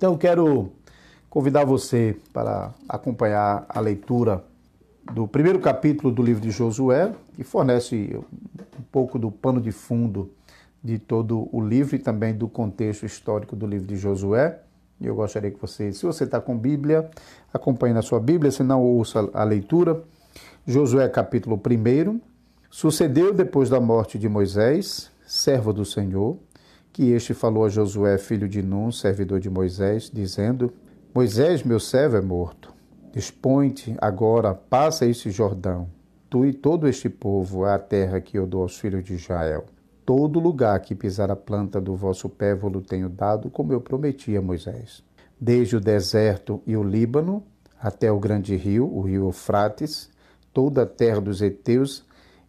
Então, quero convidar você para acompanhar a leitura do primeiro capítulo do livro de Josué, que fornece um pouco do pano de fundo de todo o livro e também do contexto histórico do livro de Josué. Eu gostaria que você, se você está com Bíblia, acompanhe na sua Bíblia, se não, ouça a leitura. Josué capítulo 1. Sucedeu depois da morte de Moisés, servo do Senhor, que este falou a Josué, filho de Nun, servidor de Moisés, dizendo: Moisés, meu servo, é morto. Dispõe-te agora, passa este Jordão, tu e todo este povo, à terra que eu dou aos filhos de Israel. Todo lugar que pisar a planta do vosso pé vos tenho dado, como eu prometi a Moisés. Desde o deserto e o Líbano, até o grande rio, o rio Eufrates, toda a terra dos heteus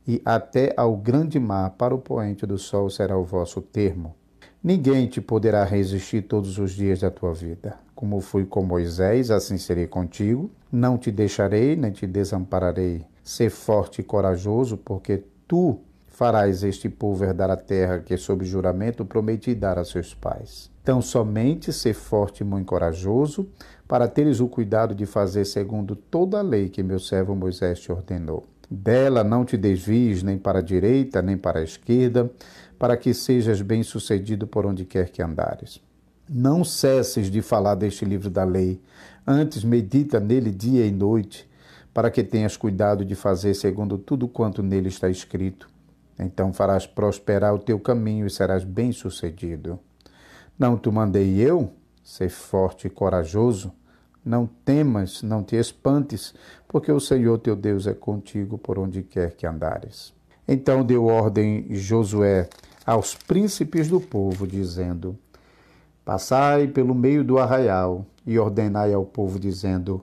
e até ao grande mar, para o poente do sol será o vosso termo. Ninguém te poderá resistir todos os dias da tua vida. Como fui com Moisés, assim serei contigo. Não te deixarei, nem te desampararei. Ser forte e corajoso, porque tu farás este povo herdar a terra que, sob juramento, prometi dar a seus pais. Então, somente ser forte e muito corajoso, para teres o cuidado de fazer segundo toda a lei que meu servo Moisés te ordenou. Dela não te desvies nem para a direita, nem para a esquerda, para que sejas bem-sucedido por onde quer que andares. Não cesses de falar deste livro da lei, antes medita nele dia e noite, para que tenhas cuidado de fazer segundo tudo quanto nele está escrito. Então farás prosperar o teu caminho e serás bem-sucedido. Não te mandei eu? Ser forte e corajoso. Não temas, não te espantes, porque o Senhor teu Deus é contigo por onde quer que andares. Então deu ordem Josué aos príncipes do povo, dizendo: Passai pelo meio do arraial e ordenai ao povo, dizendo: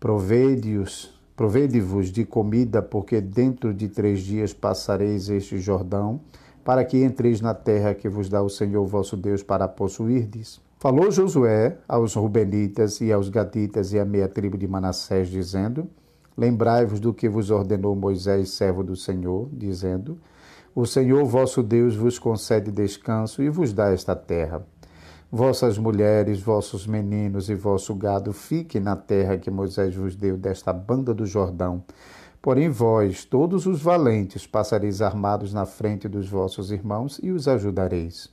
Provede-os, provede-vos de comida, porque dentro de três dias passareis este Jordão, para que entreis na terra que vos dá o Senhor vosso Deus para possuirdes. Falou Josué aos Rubenitas e aos Gaditas e à meia tribo de Manassés, dizendo: Lembrai-vos do que vos ordenou Moisés, servo do Senhor, dizendo: O Senhor vosso Deus vos concede descanso e vos dá esta terra. Vossas mulheres, vossos meninos e vosso gado fiquem na terra que Moisés vos deu desta banda do Jordão. Porém, vós, todos os valentes, passareis armados na frente dos vossos irmãos e os ajudareis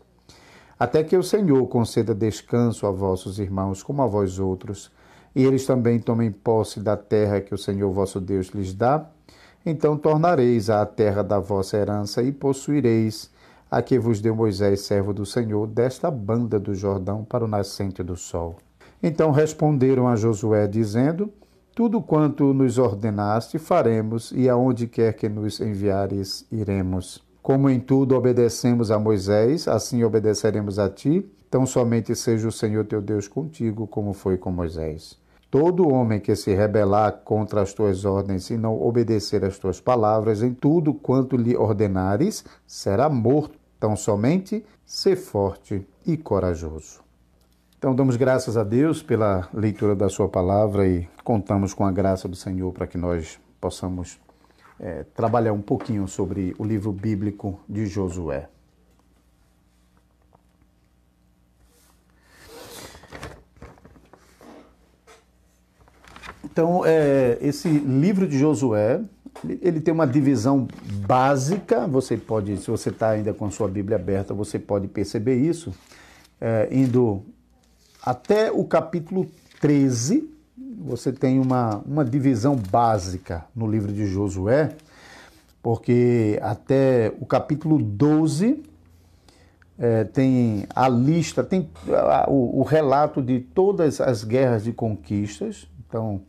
até que o Senhor conceda descanso a vossos irmãos como a vós outros, e eles também tomem posse da terra que o Senhor vosso Deus lhes dá, então tornareis à terra da vossa herança e possuireis a que vos deu Moisés, servo do Senhor, desta banda do Jordão para o nascente do sol. Então responderam a Josué, dizendo: Tudo quanto nos ordenaste faremos, e aonde quer que nos enviares, iremos. Como em tudo obedecemos a Moisés, assim obedeceremos a ti. Tão somente seja o Senhor teu Deus contigo, como foi com Moisés. Todo homem que se rebelar contra as tuas ordens e não obedecer às tuas palavras em tudo quanto lhe ordenares, será morto. Tão somente ser forte e corajoso. Então, damos graças a Deus pela leitura da Sua palavra e contamos com a graça do Senhor para que nós possamos é, trabalhar um pouquinho sobre o livro bíblico de Josué. Então, é, esse livro de Josué, ele tem uma divisão básica. Você pode, se você está ainda com a sua Bíblia aberta, você pode perceber isso, é, indo até o capítulo 13, você tem uma, uma divisão básica no livro de Josué, porque até o capítulo 12 é, tem a lista, tem o, o, relato de todas as guerras de conquistas. Então,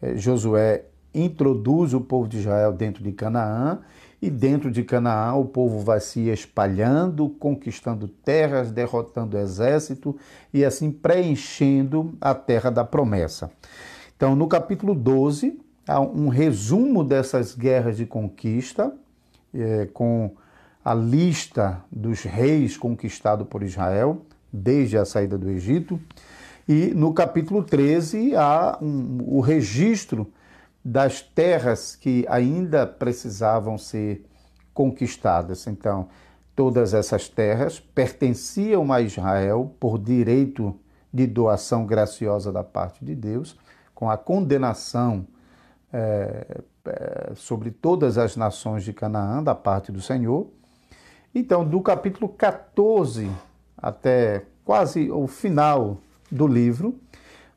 é, Josué introduz o povo de Israel dentro de Canaã e dentro de Canaã o povo vai se espalhando, conquistando terras, derrotando exército e assim preenchendo a terra da promessa. Então, no capítulo 12, há um resumo dessas guerras de conquista, é, com a lista dos reis conquistados por Israel desde a saída do Egito. E no capítulo 13 há um, o registro das terras que ainda precisavam ser conquistadas. Então, todas essas terras pertenciam a Israel por direito de doação graciosa da parte de Deus, com a condenação é, é, sobre todas as nações de Canaã da parte do Senhor. Então, do capítulo 14 até quase o final do livro,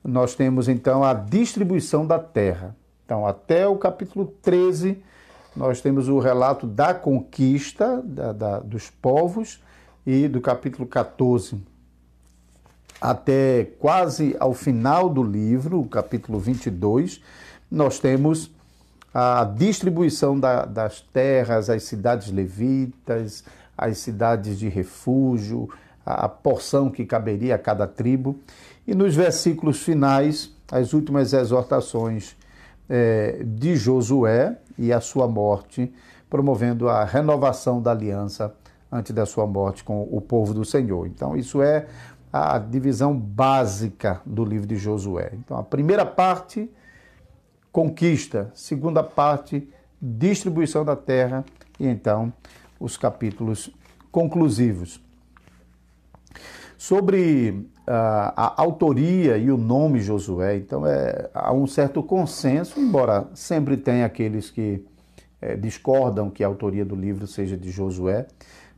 nós temos então a distribuição da terra. Então, até o capítulo 13, nós temos o relato da conquista da, da, dos povos, e do capítulo 14 até quase ao final do livro, o capítulo 22, nós temos a distribuição da, das terras, as cidades levitas, as cidades de refúgio, a porção que caberia a cada tribo. E nos versículos finais, as últimas exortações é, de Josué e a sua morte, promovendo a renovação da aliança antes da sua morte com o povo do Senhor. Então, isso é a divisão básica do livro de Josué. Então, a primeira parte, conquista, segunda parte, distribuição da terra, e então os capítulos conclusivos. Sobre a autoria e o nome Josué, então é, há um certo consenso, embora sempre tenha aqueles que é, discordam que a autoria do livro seja de Josué,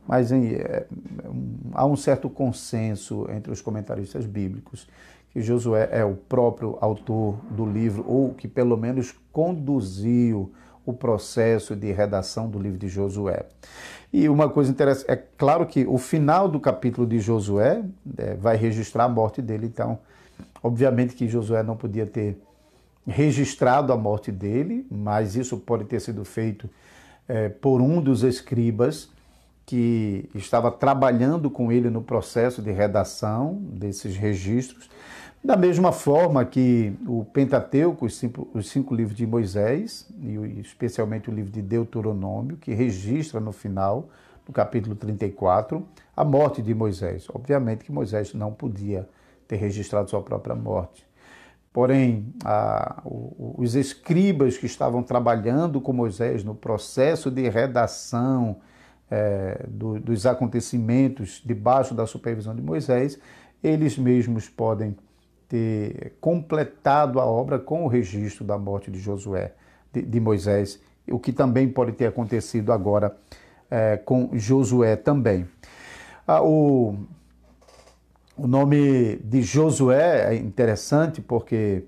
mas em, é, há um certo consenso entre os comentaristas bíblicos que Josué é o próprio autor do livro, ou que pelo menos conduziu o processo de redação do livro de Josué. E uma coisa interessante, é claro que o final do capítulo de Josué é, vai registrar a morte dele, então, obviamente que Josué não podia ter registrado a morte dele, mas isso pode ter sido feito é, por um dos escribas que estava trabalhando com ele no processo de redação desses registros, da mesma forma que o Pentateuco, os cinco, os cinco livros de Moisés, e especialmente o livro de Deuteronômio, que registra no final, no capítulo 34, a morte de Moisés. Obviamente que Moisés não podia ter registrado sua própria morte. Porém, a, os escribas que estavam trabalhando com Moisés no processo de redação é, do, dos acontecimentos debaixo da supervisão de Moisés, eles mesmos podem ter completado a obra com o registro da morte de Josué, de, de Moisés, o que também pode ter acontecido agora é, com Josué também. Ah, o, o nome de Josué é interessante porque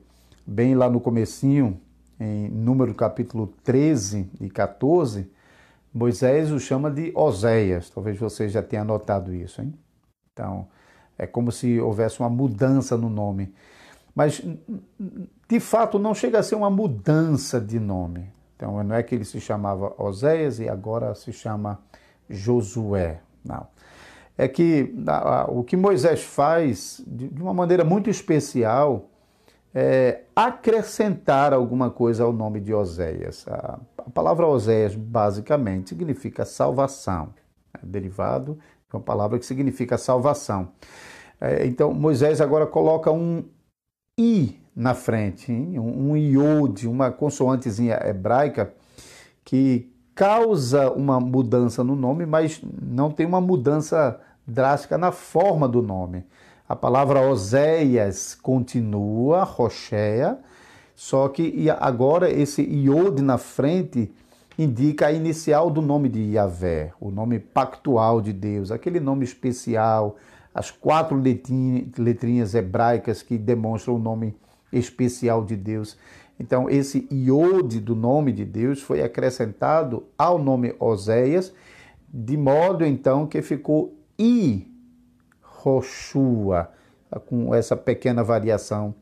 bem lá no comecinho, em número capítulo 13 e 14, Moisés o chama de Oséias. Talvez você já tenha notado isso, hein? Então, é como se houvesse uma mudança no nome. Mas, de fato, não chega a ser uma mudança de nome. Então, não é que ele se chamava Oséias e agora se chama Josué. Não. É que o que Moisés faz, de uma maneira muito especial, é, acrescentar alguma coisa ao nome de Oséias. A, palavra Oséias, basicamente, significa salvação, é de uma palavra que significa salvação. É, então, Moisés agora coloca um I na frente, um, iode, uma consoantezinha hebraica que causa uma mudança no nome, mas não tem uma mudança drástica na forma do nome. A palavra Oséias continua, Rocheia, só que agora esse iod na frente indica a inicial do nome de Yahvé, o nome pactual de Deus, aquele nome especial, as quatro letrinhas hebraicas que demonstram o nome especial de Deus. Então, esse iod do nome de Deus foi acrescentado ao nome Oséias, de modo então que ficou I Roshua, com essa pequena variação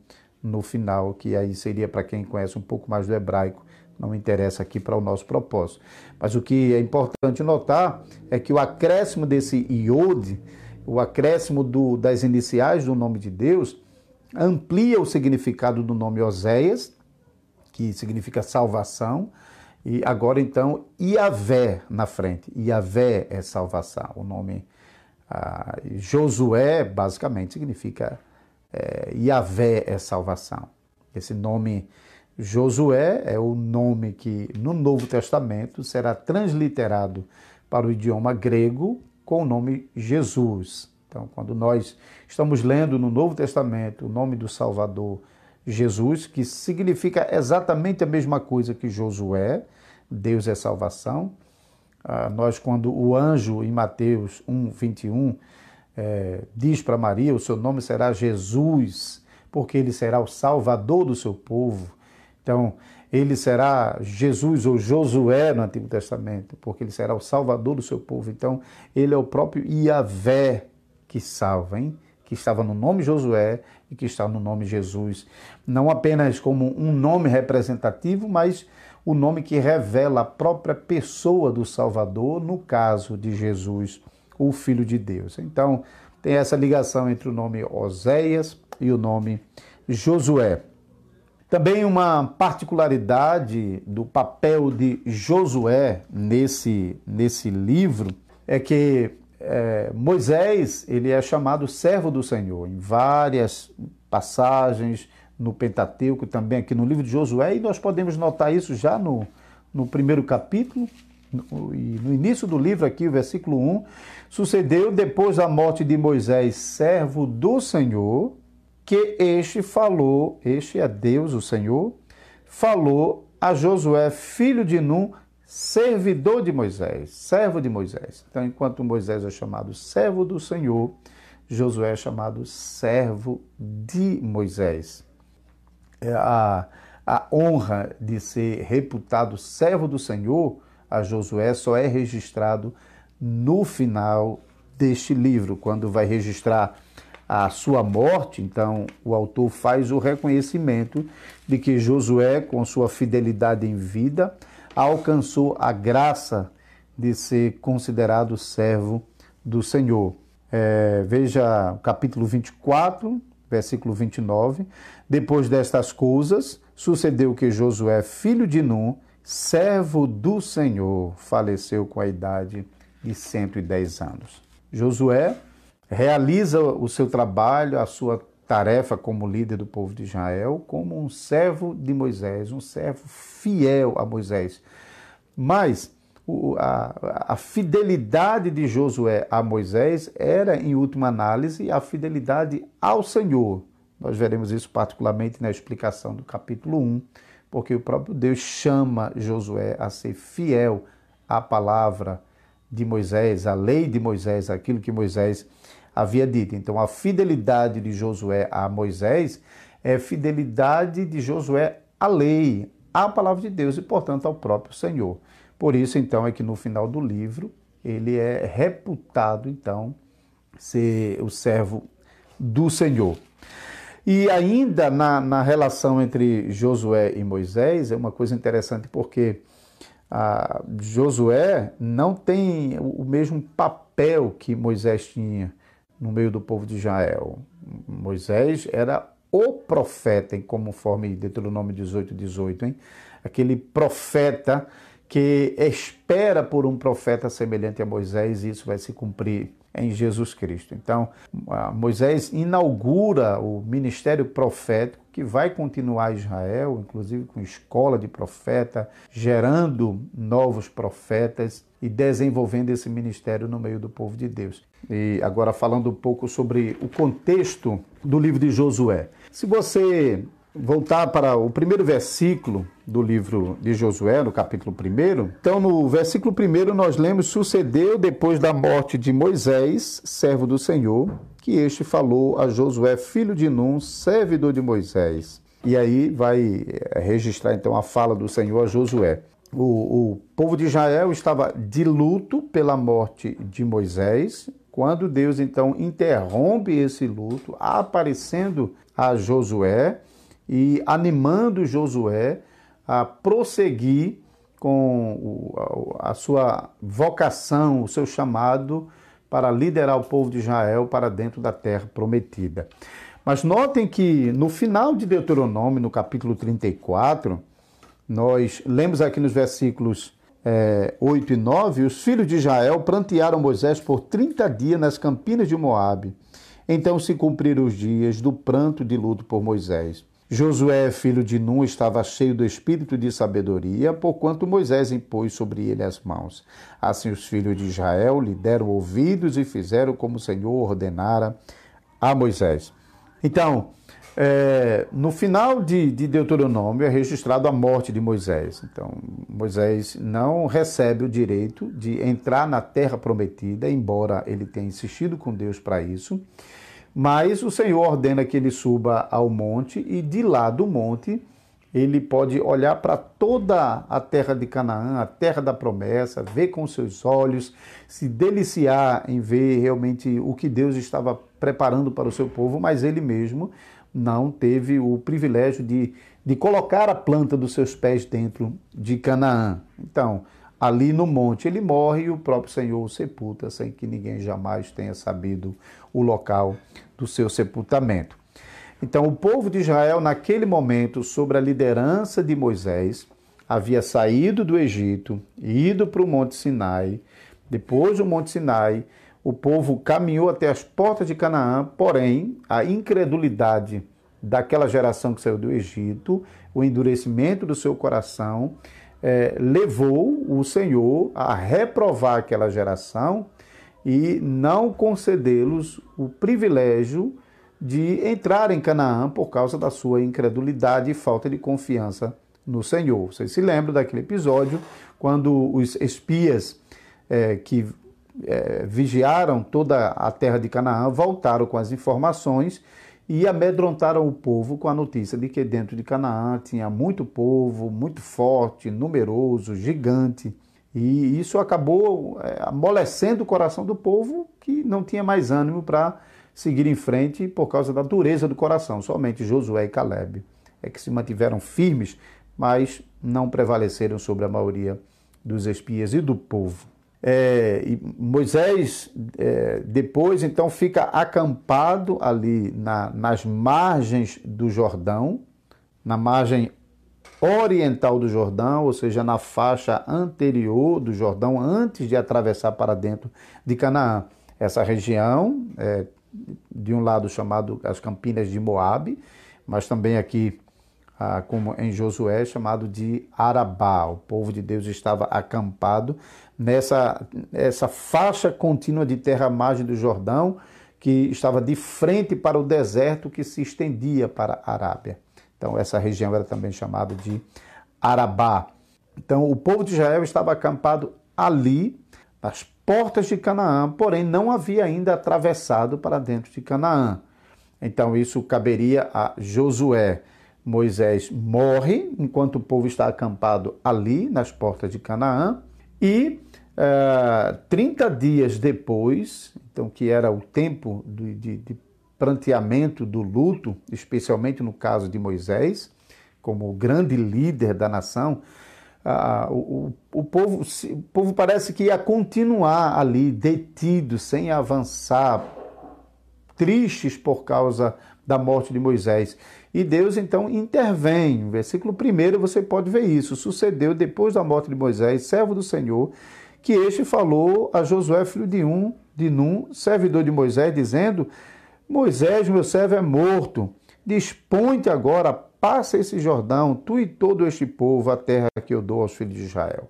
no final, que aí seria para quem conhece um pouco mais do hebraico, não interessa aqui para o nosso propósito. Mas o que é importante notar é que o acréscimo desse iod, o acréscimo do, das iniciais do nome de Deus, amplia o significado do nome Oséias, que significa salvação, e agora então Iavé na frente. Iavé é salvação, o nome ah, Josué, basicamente, significa é, Yahvé é salvação. Esse nome Josué é o nome que no Novo Testamento será transliterado para o idioma grego com o nome Jesus. Então, quando nós estamos lendo no Novo Testamento o nome do Salvador Jesus, que significa exatamente a mesma coisa que Josué, Deus é salvação. Ah, nós, quando o anjo em Mateus 1, 21, é, diz para Maria: O seu nome será Jesus, porque ele será o salvador do seu povo. Então, ele será Jesus ou Josué no Antigo Testamento, porque ele será o salvador do seu povo. Então, ele é o próprio Iavé que salva, hein? que estava no nome Josué e que está no nome Jesus. Não apenas como um nome representativo, mas o nome que revela a própria pessoa do Salvador, no caso de Jesus, o Filho de Deus. Então, tem essa ligação entre o nome Oséias e o nome Josué. Também uma particularidade do papel de Josué nesse, nesse livro é que é, Moisés ele é chamado servo do Senhor em várias passagens no Pentateuco, também aqui no livro de Josué, e nós podemos notar isso já no, no primeiro capítulo, e no início do livro aqui, o versículo 1, sucedeu depois da morte de Moisés, servo do Senhor, que este falou, este é Deus, o Senhor, falou a Josué, filho de Num, servidor de Moisés, servo de Moisés. Então, enquanto Moisés é chamado servo do Senhor, Josué é chamado servo de Moisés. É a, a honra de ser reputado servo do Senhor a Josué só é registrado no final deste livro, quando vai registrar a sua morte, então o autor faz o reconhecimento de que Josué, com sua fidelidade em vida, alcançou a graça de ser considerado servo do Senhor. É, veja o capítulo 24, versículo 29. Depois destas coisas, sucedeu que Josué, filho de Num, servo do Senhor, faleceu com a idade de 110 anos. Josué realiza o seu trabalho, a sua tarefa como líder do povo de Israel, como um servo de Moisés, um servo fiel a Moisés. Mas a, a, fidelidade de Josué a Moisés era, em última análise, a fidelidade ao Senhor. Nós veremos isso particularmente na explicação do capítulo 1, porque o próprio Deus chama Josué a ser fiel à palavra de Moisés, à lei de Moisés, aquilo que Moisés havia dito. Então, a fidelidade de Josué a Moisés é fidelidade de Josué à lei, à palavra de Deus e, portanto, ao próprio Senhor. Por isso, então, é que no final do livro ele é reputado, então, ser o servo do Senhor. E ainda na, na relação entre Josué e Moisés, é uma coisa interessante porque ah, Josué não tem o mesmo papel que Moisés tinha no meio do povo de Israel. Moisés era o profeta, conforme Deuteronômio 18, 18, hein? aquele profeta que espera por um profeta semelhante a Moisés, e isso vai se cumprir em Jesus Cristo. Então, Moisés inaugura o ministério profético que vai continuar Israel, inclusive com escola de profeta, gerando novos profetas e desenvolvendo esse ministério no meio do povo de Deus. E agora falando um pouco sobre o contexto do livro de Josué. Se você voltar para o primeiro versículo do livro de Josué, no capítulo 1. Então, no versículo 1, nós lemos: Sucedeu depois da morte de Moisés, servo do Senhor, que este falou a Josué, filho de Num, servidor de Moisés. E aí vai eh, registrar então a fala do Senhor a Josué. O, o povo de Israel estava de luto pela morte de Moisés, quando Deus então interrompe esse luto, aparecendo a Josué e animando Josué a prosseguir com a sua vocação, o seu chamado para liderar o povo de Israel para dentro da terra prometida. Mas notem que no final de Deuteronômio, no capítulo 34, nós lemos aqui nos versículos é, 8 e 9, os filhos de Israel prantearam Moisés por 30 dias nas campinas de Moabe. Então se cumpriram os dias do pranto de luto por Moisés. Josué, filho de Nun, estava cheio do espírito de sabedoria, porquanto Moisés impôs sobre ele as mãos. Assim os filhos de Israel lhe deram ouvidos e fizeram como o Senhor ordenara a Moisés. Então, é, no final de, de, Deuteronômio é registrado a morte de Moisés. Então, Moisés não recebe o direito de entrar na terra prometida, embora ele tenha insistido com Deus para isso. Mas o Senhor ordena que ele suba ao monte e de lá do monte ele pode olhar para toda a terra de Canaã, a terra da promessa, ver com seus olhos, se deliciar em ver realmente o que Deus estava preparando para o seu povo, mas ele mesmo não teve o privilégio de, de colocar a planta dos seus pés dentro de Canaã. Então, ali no monte ele morre e o próprio Senhor o sepulta, sem que ninguém jamais tenha sabido o local do seu sepultamento. Então, o povo de Israel, naquele momento, sob a liderança de Moisés, havia saído do Egito, ido para o Monte Sinai. Depois do Monte Sinai, o povo caminhou até as portas de Canaã, porém, a incredulidade daquela geração que saiu do Egito, o endurecimento do seu coração, é, levou o Senhor a reprovar aquela geração e não concedê-los o privilégio de entrar em Canaã por causa da sua incredulidade e falta de confiança no Senhor. Vocês se lembram daquele episódio quando os espias é, que é, vigiaram toda a terra de Canaã, voltaram com as informações e amedrontaram o povo com a notícia de que dentro de Canaã tinha muito povo, muito forte, numeroso, gigante. E isso acabou é, amolecendo o coração do povo, que não tinha mais ânimo para seguir em frente por causa da dureza do coração. Somente Josué e Caleb é que se mantiveram firmes, mas não prevaleceram sobre a maioria dos espias e do povo. É, Moisés é, depois então fica acampado ali na, nas margens do Jordão, na margem oriental do Jordão, ou seja, na faixa anterior do Jordão, antes de atravessar para dentro de Canaã. Essa região, é, de um lado chamado as Campinas de Moabe, mas também aqui ah, como em Josué, chamado de Arabá. O povo de Deus estava acampado nessa essa faixa contínua de terra à margem do Jordão, que estava de frente para o deserto que se estendia para a Arábia. Então, essa região era também chamada de Arabá. Então, o povo de Israel estava acampado ali, nas portas de Canaã, porém não havia ainda atravessado para dentro de Canaã. Então, isso caberia a Josué. Moisés morre enquanto o povo está acampado ali nas portas de Canaã e uh, eh, 30 dias depois, então que era o tempo de, de, de do luto, especialmente no caso de Moisés, como grande líder da nação, o, o, povo, o povo parece que ia continuar ali detido, sem avançar, tristes por causa da morte de Moisés. E Deus então intervém. No versículo 1 você pode ver isso. Sucedeu depois da morte de Moisés, servo do Senhor, que este falou a Josué, filho de um, de Num, servidor de Moisés, dizendo: Moisés, meu servo, é morto. Dispõe-te agora, passa esse Jordão, tu e todo este povo, a terra que eu dou aos filhos de Israel.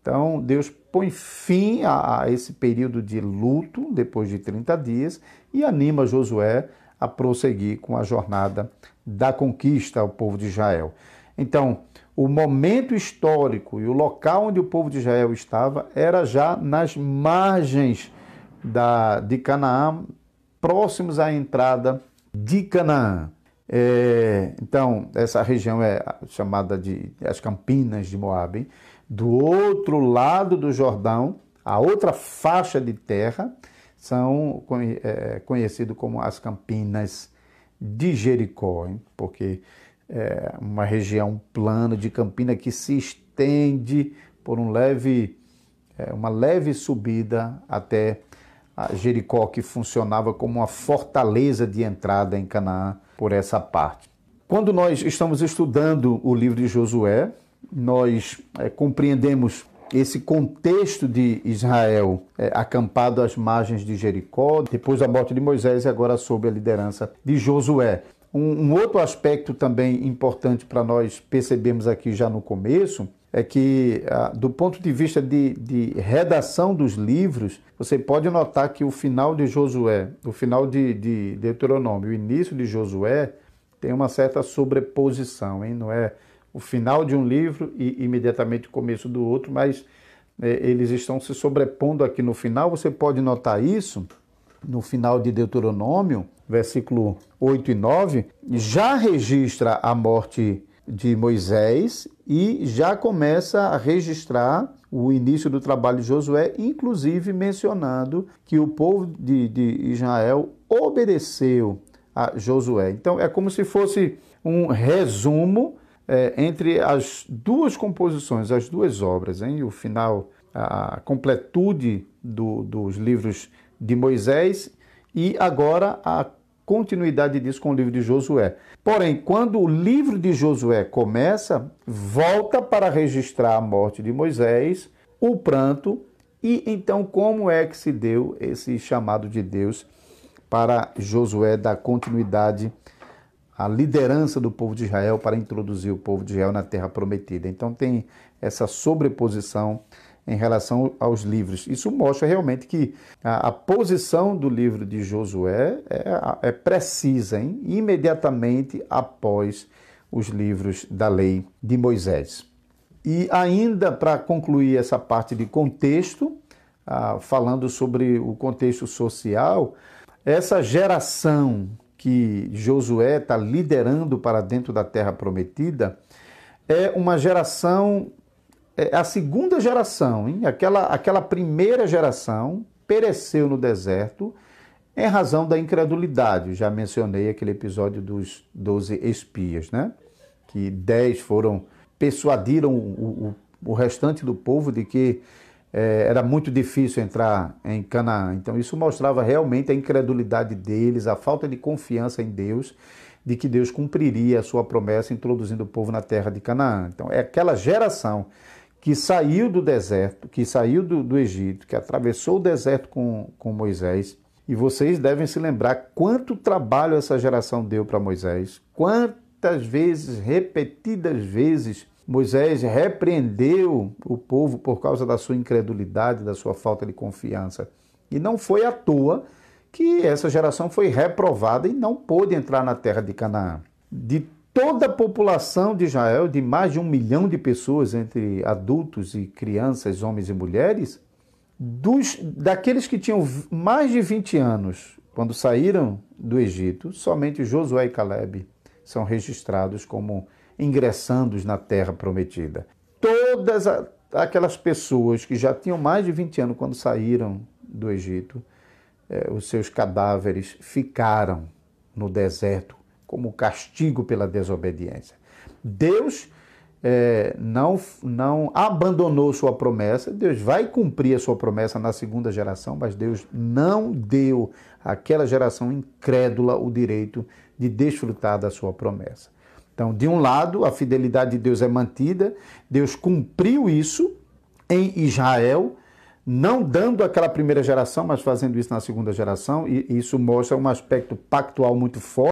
Então, Deus põe fim a, a esse período de luto, depois de 30 dias, e anima Josué a prosseguir com a jornada da conquista ao povo de Israel. Então, o momento histórico e o local onde o povo de Israel estava era já nas margens da, de Canaã, próximos à entrada de Canaã. É, então, essa região é chamada de as Campinas de Moabe. Do outro lado do Jordão, a outra faixa de terra, são é, conhecidos como as Campinas de Jericó, hein? porque é uma região plana de Campina que se estende por um leve, é, uma leve subida até Jericó, que funcionava como uma fortaleza de entrada em Canaã por essa parte. Quando nós estamos estudando o livro de Josué, nós é, compreendemos esse contexto de Israel é, acampado às margens de Jericó, depois da morte de Moisés e agora sob a liderança de Josué. Um, um outro aspecto também importante para nós percebermos aqui já no começo é que, ah, do ponto de vista de, de, redação dos livros, você pode notar que o final de Josué, o final de, de Deuteronômio, o início de Josué, tem uma certa sobreposição, hein? não é o final de um livro e imediatamente o começo do outro, mas é, eles estão se sobrepondo aqui no final. Você pode notar isso no final de Deuteronômio, versículo 8 e 9, já registra a morte de Moisés e já começa a registrar o início do trabalho de Josué, inclusive mencionando que o povo de, de Israel obedeceu a Josué. Então é como se fosse um resumo é, entre as duas composições, as duas obras, hein? o final, a completude do, dos livros de Moisés e agora a continuidade disso com o livro de Josué. Porém, quando o livro de Josué começa, volta para registrar a morte de Moisés, o pranto, e então como é que se deu esse chamado de Deus para Josué dar continuidade à liderança do povo de Israel para introduzir o povo de Israel na terra prometida. Então tem essa sobreposição em relação aos livros. Isso mostra realmente que a, a posição do livro de Josué é, é precisa, hein? imediatamente após os livros da lei de Moisés. E ainda para concluir essa parte de contexto, ah, falando sobre o contexto social, essa geração que Josué está liderando para dentro da terra prometida é uma geração é a segunda geração, hein? Aquela, aquela primeira geração pereceu no deserto em razão da incredulidade. Já mencionei aquele episódio dos doze espias, né? Que dez foram, persuadiram o, o, o restante do povo de que é, era muito difícil entrar em Canaã. Então, isso mostrava realmente a incredulidade deles, a falta de confiança em Deus, de que Deus cumpriria a sua promessa introduzindo o povo na terra de Canaã. Então, é aquela geração que saiu do deserto, que saiu do, do Egito, que atravessou o deserto com, com Moisés. E vocês devem se lembrar quanto trabalho essa geração deu para Moisés, quantas vezes, repetidas vezes, Moisés repreendeu o povo por causa da sua incredulidade, da sua falta de confiança. E não foi à toa que essa geração foi reprovada e não pôde entrar na terra de Canaã. De toda a população de Israel, de mais de um milhão de pessoas, entre adultos e crianças, homens e mulheres, dos, daqueles que tinham mais de 20 anos quando saíram do Egito, somente Josué e Caleb são registrados como ingressandos na terra prometida. Todas aquelas pessoas que já tinham mais de 20 anos quando saíram do Egito, eh, os seus cadáveres ficaram no deserto como castigo pela desobediência. Deus é, não, não abandonou sua promessa, Deus vai cumprir a sua promessa na segunda geração, mas Deus não deu àquela geração incrédula o direito de desfrutar da sua promessa. Então, de um lado, a fidelidade de Deus é mantida, Deus cumpriu isso em Israel, não dando aquela primeira geração, mas fazendo isso na segunda geração, e isso mostra um aspecto pactual muito forte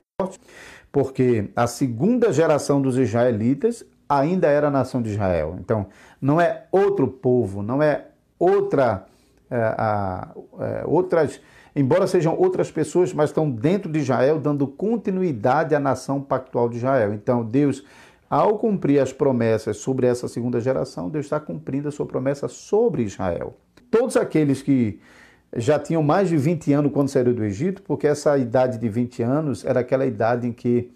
porque a segunda geração dos israelitas ainda era a nação de Israel. Então, não é outro povo, não é outra, é, é, outras, embora sejam outras pessoas, mas estão dentro de Israel, dando continuidade à nação pactual de Israel. Então, Deus, ao cumprir as promessas sobre essa segunda geração, Deus está cumprindo a sua promessa sobre Israel. Todos aqueles que já tinham mais de 20 anos quando saíram do Egito, porque essa idade de 20 anos era aquela idade em que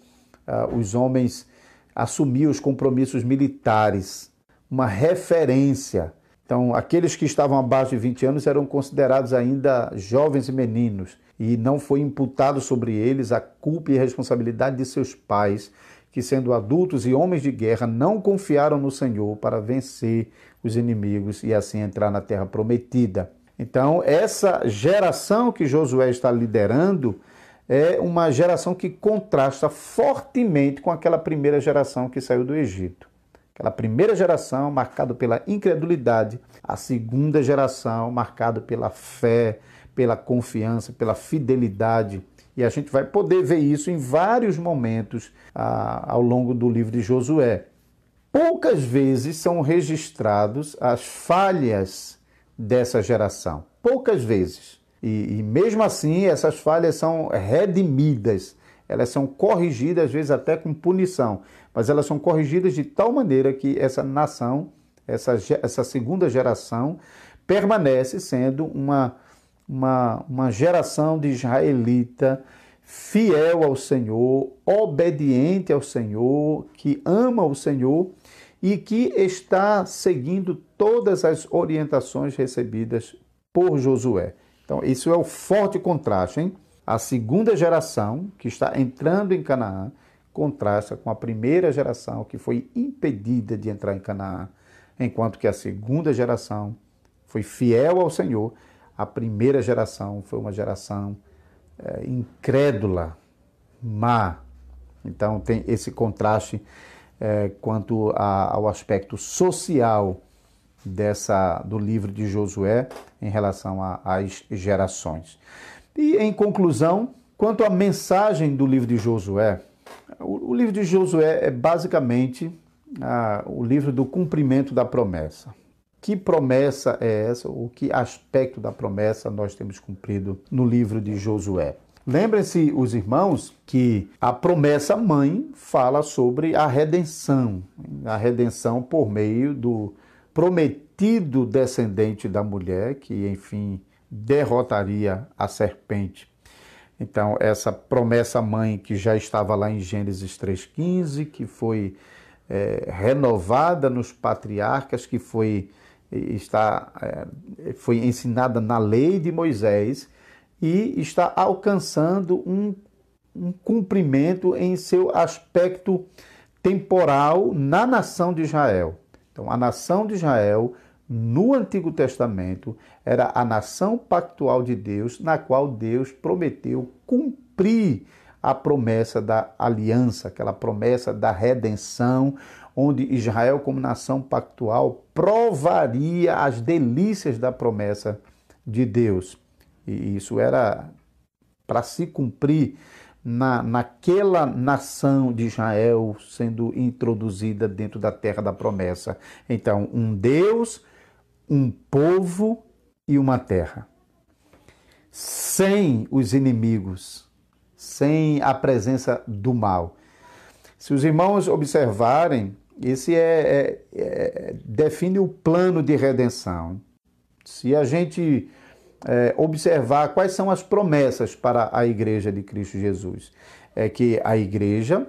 uh, os homens assumiam os compromissos militares, uma referência. Então, aqueles que estavam abaixo de 20 anos eram considerados ainda jovens e meninos, e não foi imputado sobre eles a culpa e a responsabilidade de seus pais, que, sendo adultos e homens de guerra, não confiaram no Senhor para vencer os inimigos e assim entrar na terra prometida. Então, essa geração que Josué está liderando é uma geração que contrasta fortemente com aquela primeira geração que saiu do Egito. Aquela primeira geração marcada pela incredulidade, a segunda geração marcada pela fé, pela confiança, pela fidelidade E a gente vai poder ver isso em vários momentos ah, ao longo do livro de Josué. Poucas vezes são registrados as falhas dessa geração. Poucas vezes. E, e mesmo assim, essas falhas são redimidas, elas são corrigidas, às vezes até com punição, mas elas são corrigidas de tal maneira que essa nação, essa, essa segunda geração, permanece sendo uma, uma, uma geração de israelita fiel ao Senhor, obediente ao Senhor, que ama o Senhor e que está seguindo todas as orientações recebidas por Josué. Então, isso é o forte contraste, hein? A segunda geração que está entrando em Canaã contrasta com a primeira geração que foi impedida de entrar em Canaã, enquanto que a segunda geração foi fiel ao Senhor. A primeira geração foi uma geração é, incrédula, má. Então tem esse contraste é, quanto a, ao aspecto social dessa do livro de Josué em relação às gerações. E em conclusão, quanto à mensagem do livro de Josué, o, o livro de Josué é basicamente ah, o livro do cumprimento da promessa. Que promessa é essa? O que aspecto da promessa nós temos cumprido no livro de Josué? Lembrem-se, os irmãos, que a promessa mãe fala sobre a redenção, a redenção por meio do prometido descendente da mulher, que enfim derrotaria a serpente. Então, essa promessa mãe que já estava lá em Gênesis 3,15, que foi é, renovada nos patriarcas, que foi, está, é, foi ensinada na lei de Moisés e está alcançando um, um cumprimento em seu aspecto temporal na nação de Israel. Então, a nação de Israel, no Antigo Testamento, era a nação pactual de Deus, na qual Deus prometeu cumprir a promessa da aliança, aquela promessa da redenção, onde Israel, como nação pactual, provaria as delícias da promessa de Deus. E isso era para se cumprir na, naquela nação de Israel sendo introduzida dentro da terra da promessa. Então, um Deus, um povo e uma terra. Sem os inimigos, sem a presença do mal. Se os irmãos observarem, esse é, é, é define o plano de redenção. Se a gente é, observar quais são as promessas para a igreja de Cristo Jesus. É que a igreja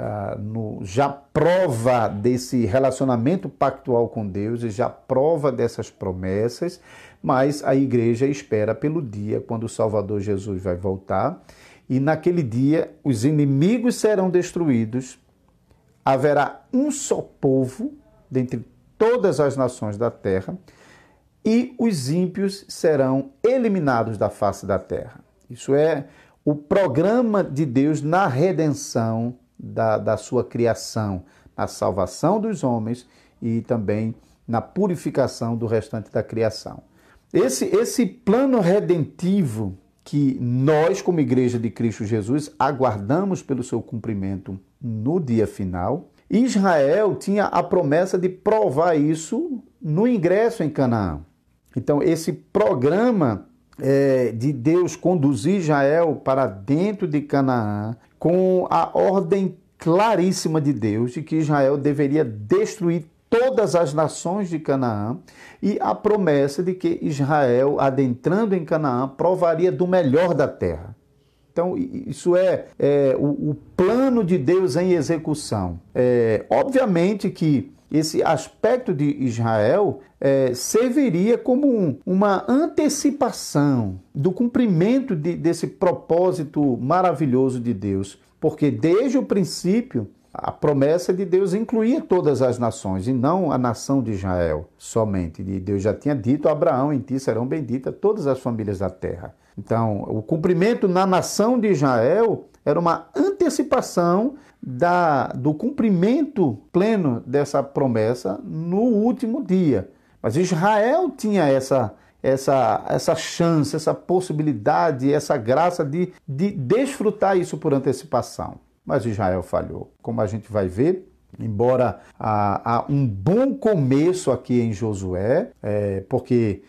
ah, no, já prova desse relacionamento pactual com Deus e já prova dessas promessas, mas a igreja espera pelo dia quando o Salvador Jesus vai voltar e naquele dia os inimigos serão destruídos, haverá um só povo dentre todas as nações da terra e os ímpios serão eliminados da face da terra. Isso é o programa de Deus na redenção da, da sua criação, na salvação dos homens e também na purificação do restante da criação. Esse, esse plano redentivo que nós, como Igreja de Cristo Jesus, aguardamos pelo seu cumprimento no dia final, Israel tinha a promessa de provar isso no ingresso em Canaã. Então, esse programa é, de Deus conduzir Israel para dentro de Canaã, com a ordem claríssima de Deus de que Israel deveria destruir todas as nações de Canaã e a promessa de que Israel, adentrando em Canaã, provaria do melhor da terra. Então, isso é, é o, o, plano de Deus em execução. É, obviamente que esse aspecto de Israel é, serviria como um, uma antecipação do cumprimento de, desse propósito maravilhoso de Deus, porque desde o princípio a promessa de Deus incluía todas as nações e não a nação de Israel somente. E Deus já tinha dito a Abraão: em ti serão benditas todas as famílias da terra. Então, o cumprimento na nação de Israel era uma antecipação da, do cumprimento pleno dessa promessa no último dia. Mas Israel tinha essa, essa, essa chance, essa possibilidade, essa graça de, de desfrutar isso por antecipação. Mas Israel falhou. Como a gente vai ver, embora há, há um bom começo aqui em Josué, é, porque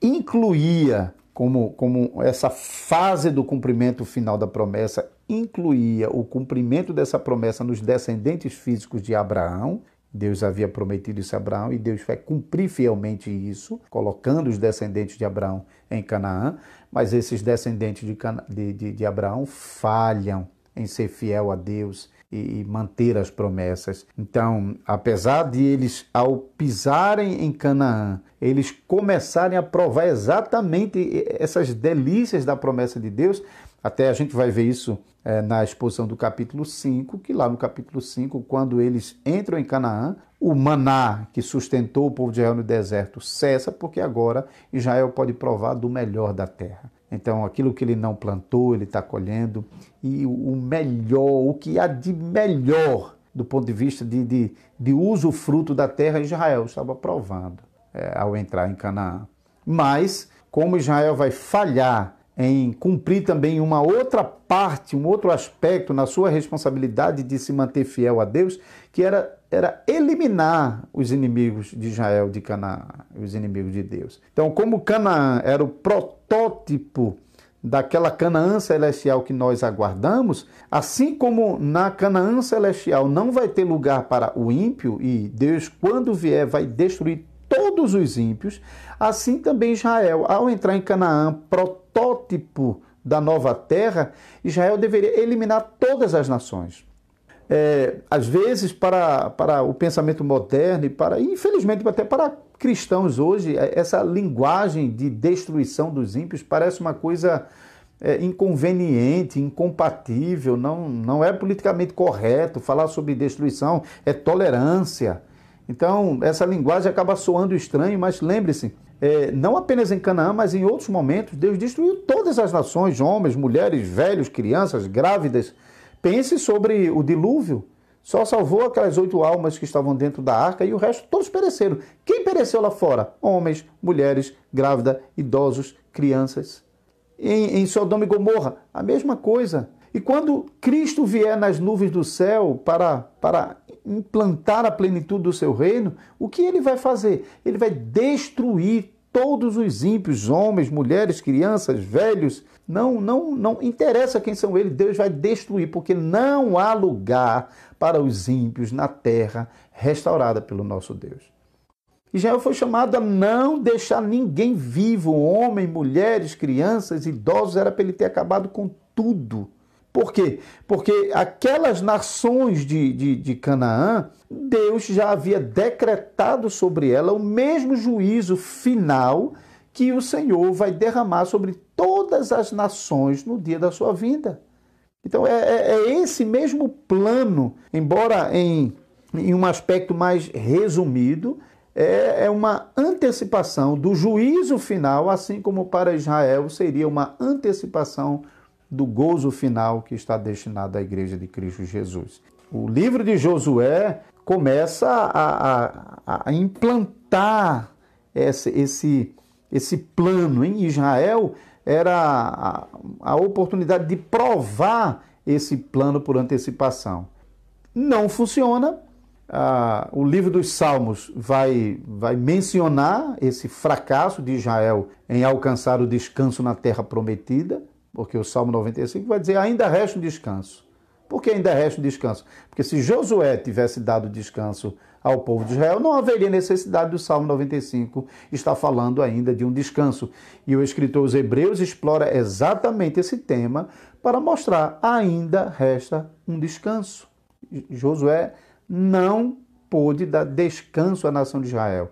incluía como, como essa fase do cumprimento final da promessa incluía o cumprimento dessa promessa nos descendentes físicos de Abraão. Deus havia prometido isso a Abraão e Deus vai cumprir fielmente isso, colocando os descendentes de Abraão em Canaã, mas esses descendentes de, de, de, de Abraão falham em ser fiel a Deus e manter as promessas. Então, apesar de eles, ao pisarem em Canaã, eles começarem a provar exatamente essas delícias da promessa de Deus, até a gente vai ver isso é, na exposição do capítulo 5, que lá no capítulo 5, quando eles entram em Canaã, o maná que sustentou o povo de Israel no deserto cessa, porque agora Israel pode provar do melhor da terra. Então, aquilo que ele não plantou, ele está colhendo. E o melhor, o que há de melhor do ponto de vista de, de, de uso fruto da terra, Israel estava provando é, ao entrar em Canaã. Mas, como Israel vai falhar em cumprir também uma outra parte, um outro aspecto na sua responsabilidade de se manter fiel a Deus, que era, era eliminar os inimigos de Israel de Canaã, os inimigos de Deus. Então, como Canaã era o protótipo daquela Canaã celestial que nós aguardamos, assim como na Canaã celestial não vai ter lugar para o ímpio e Deus, quando vier, vai destruir todos os ímpios, assim também Israel, ao entrar em Canaã, protótipo da nova terra, Israel deveria eliminar todas as nações. É, às vezes, para, para o pensamento moderno e para, infelizmente, até para cristãos hoje, é, essa linguagem de destruição dos ímpios parece uma coisa é, inconveniente, incompatível, não, não é politicamente correto falar sobre destruição, é tolerância. Então, essa linguagem acaba soando estranho, mas lembre-se, é, não apenas em Canaã, mas em outros momentos, Deus destruiu todas as nações, homens, mulheres, velhos, crianças, grávidas. Pense sobre o dilúvio. Só salvou aquelas oito almas que estavam dentro da arca e o resto todos pereceram. Quem pereceu lá fora? Homens, mulheres, grávidas, idosos, crianças. Em, em Sodoma e Gomorra, a mesma coisa. E quando Cristo vier nas nuvens do céu para, para implantar a plenitude do seu reino, o que ele vai fazer? Ele vai destruir todos os ímpios, homens, mulheres, crianças, velhos. Não, não, não interessa quem são eles, Deus vai destruir, porque não há lugar para os ímpios na terra restaurada pelo nosso Deus. Israel foi chamado a não deixar ninguém vivo, homem, mulheres, crianças, idosos, era para ele ter acabado com tudo. Por quê? Porque aquelas nações de, de, de, Canaã, Deus já havia decretado sobre ela o mesmo juízo final que o Senhor vai derramar sobre todas as nações no dia da sua vinda. Então é, é, é esse mesmo plano, embora em, em um aspecto mais resumido, é, é uma antecipação do juízo final, assim como para Israel seria uma antecipação do gozo final que está destinado à Igreja de Cristo Jesus. O livro de Josué começa a, a, a implantar esse, esse, esse plano em Israel, era a, a oportunidade de provar esse plano por antecipação. Não funciona. Ah, o livro dos Salmos vai, vai mencionar esse fracasso de Israel em alcançar o descanso na terra prometida porque o Salmo 95 vai dizer: ainda resta um descanso. Por que ainda resta um descanso? Porque se Josué tivesse dado descanso ao povo de Israel, não haveria necessidade do Salmo 95 estar falando ainda de um descanso. E o escritor aos Hebreus explora exatamente esse tema para mostrar ainda resta um descanso. Josué não pôde dar descanso à nação de Israel,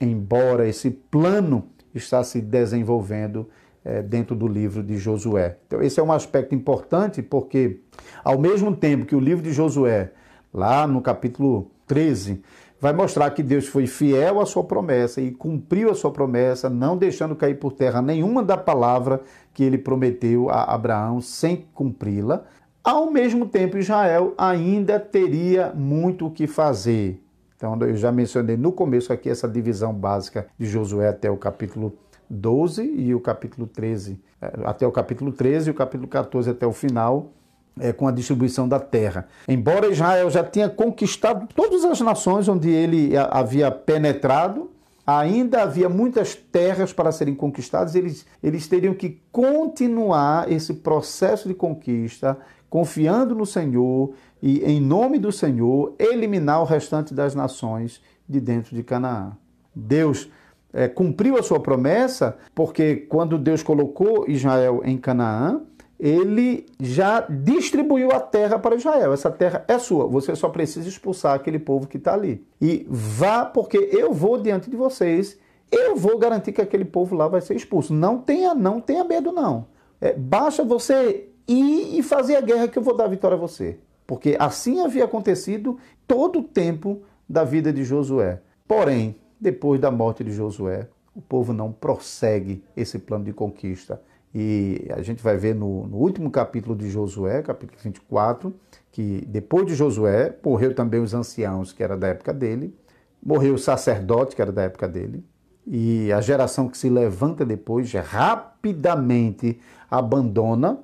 embora esse plano está se desenvolvendo é, dentro do livro de Josué. Então, esse é um aspecto importante porque, ao mesmo tempo que o livro de Josué, lá no capítulo 13, vai mostrar que Deus foi fiel à sua promessa e cumpriu a sua promessa, não deixando cair por terra nenhuma da palavra que ele prometeu a Abraão sem cumpri-la. Ao mesmo tempo, Israel ainda teria muito o que fazer. Então, eu já mencionei no começo aqui essa divisão básica de Josué até o capítulo 12 e o capítulo 13, é, até o capítulo 13 e o capítulo 14 até o final, é, com a distribuição da terra. Embora Israel já tinha conquistado todas as nações onde ele havia penetrado, ainda havia muitas terras para serem conquistadas, eles, eles teriam que continuar esse processo de conquista, confiando no Senhor e, em nome do Senhor, eliminar o restante das nações de dentro de Canaã. Deus é, cumpriu a sua promessa, porque quando Deus colocou Israel em Canaã, ele já distribuiu a terra para Israel. Essa terra é sua. Você só precisa expulsar aquele povo que está ali. E vá, porque eu vou diante de vocês. Eu vou garantir que aquele povo lá vai ser expulso. Não tenha, não tenha medo, não. É, basta você ir e fazer a guerra que eu vou dar a vitória a você. Porque assim havia acontecido todo o tempo da vida de Josué. Porém, depois da morte de Josué, o povo não prossegue esse plano de conquista. E a gente vai ver no, no, último capítulo de Josué, capítulo 24, que depois de Josué, morreu também os anciãos, que era da época dele, morreu o sacerdote, que era da época dele, e a geração que se levanta depois rapidamente abandona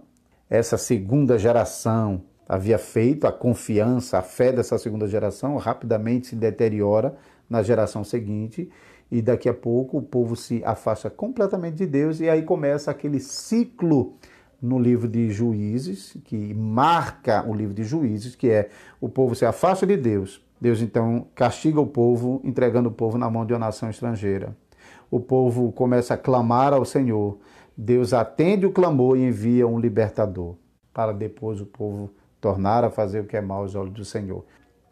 essa segunda geração. Havia feito, a confiança, a fé dessa segunda geração rapidamente se deteriora na geração seguinte e daqui a pouco o povo se afasta completamente de Deus e aí começa aquele ciclo no livro de Juízes, que marca o livro de Juízes, que é o povo se afasta de Deus. Deus então castiga o povo, entregando o povo na mão de uma nação estrangeira. O povo começa a clamar ao Senhor. Deus atende o clamor e envia um libertador, para depois o povo tornar a fazer o que é mal aos olhos do Senhor.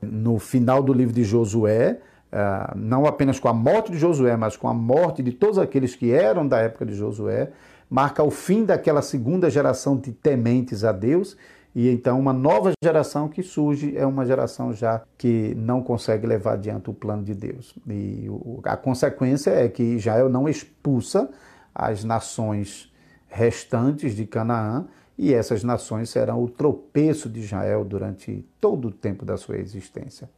No final do livro de Josué, ah, não apenas com a morte de Josué, mas com a morte de todos aqueles que eram da época de Josué, marca o fim daquela segunda geração de tementes a Deus e então uma nova geração que surge é uma geração já que não consegue levar adiante o plano de Deus. E a consequência é que Israel não expulsa as nações restantes de Canaã e essas nações serão o tropeço de Israel durante todo o tempo da sua existência.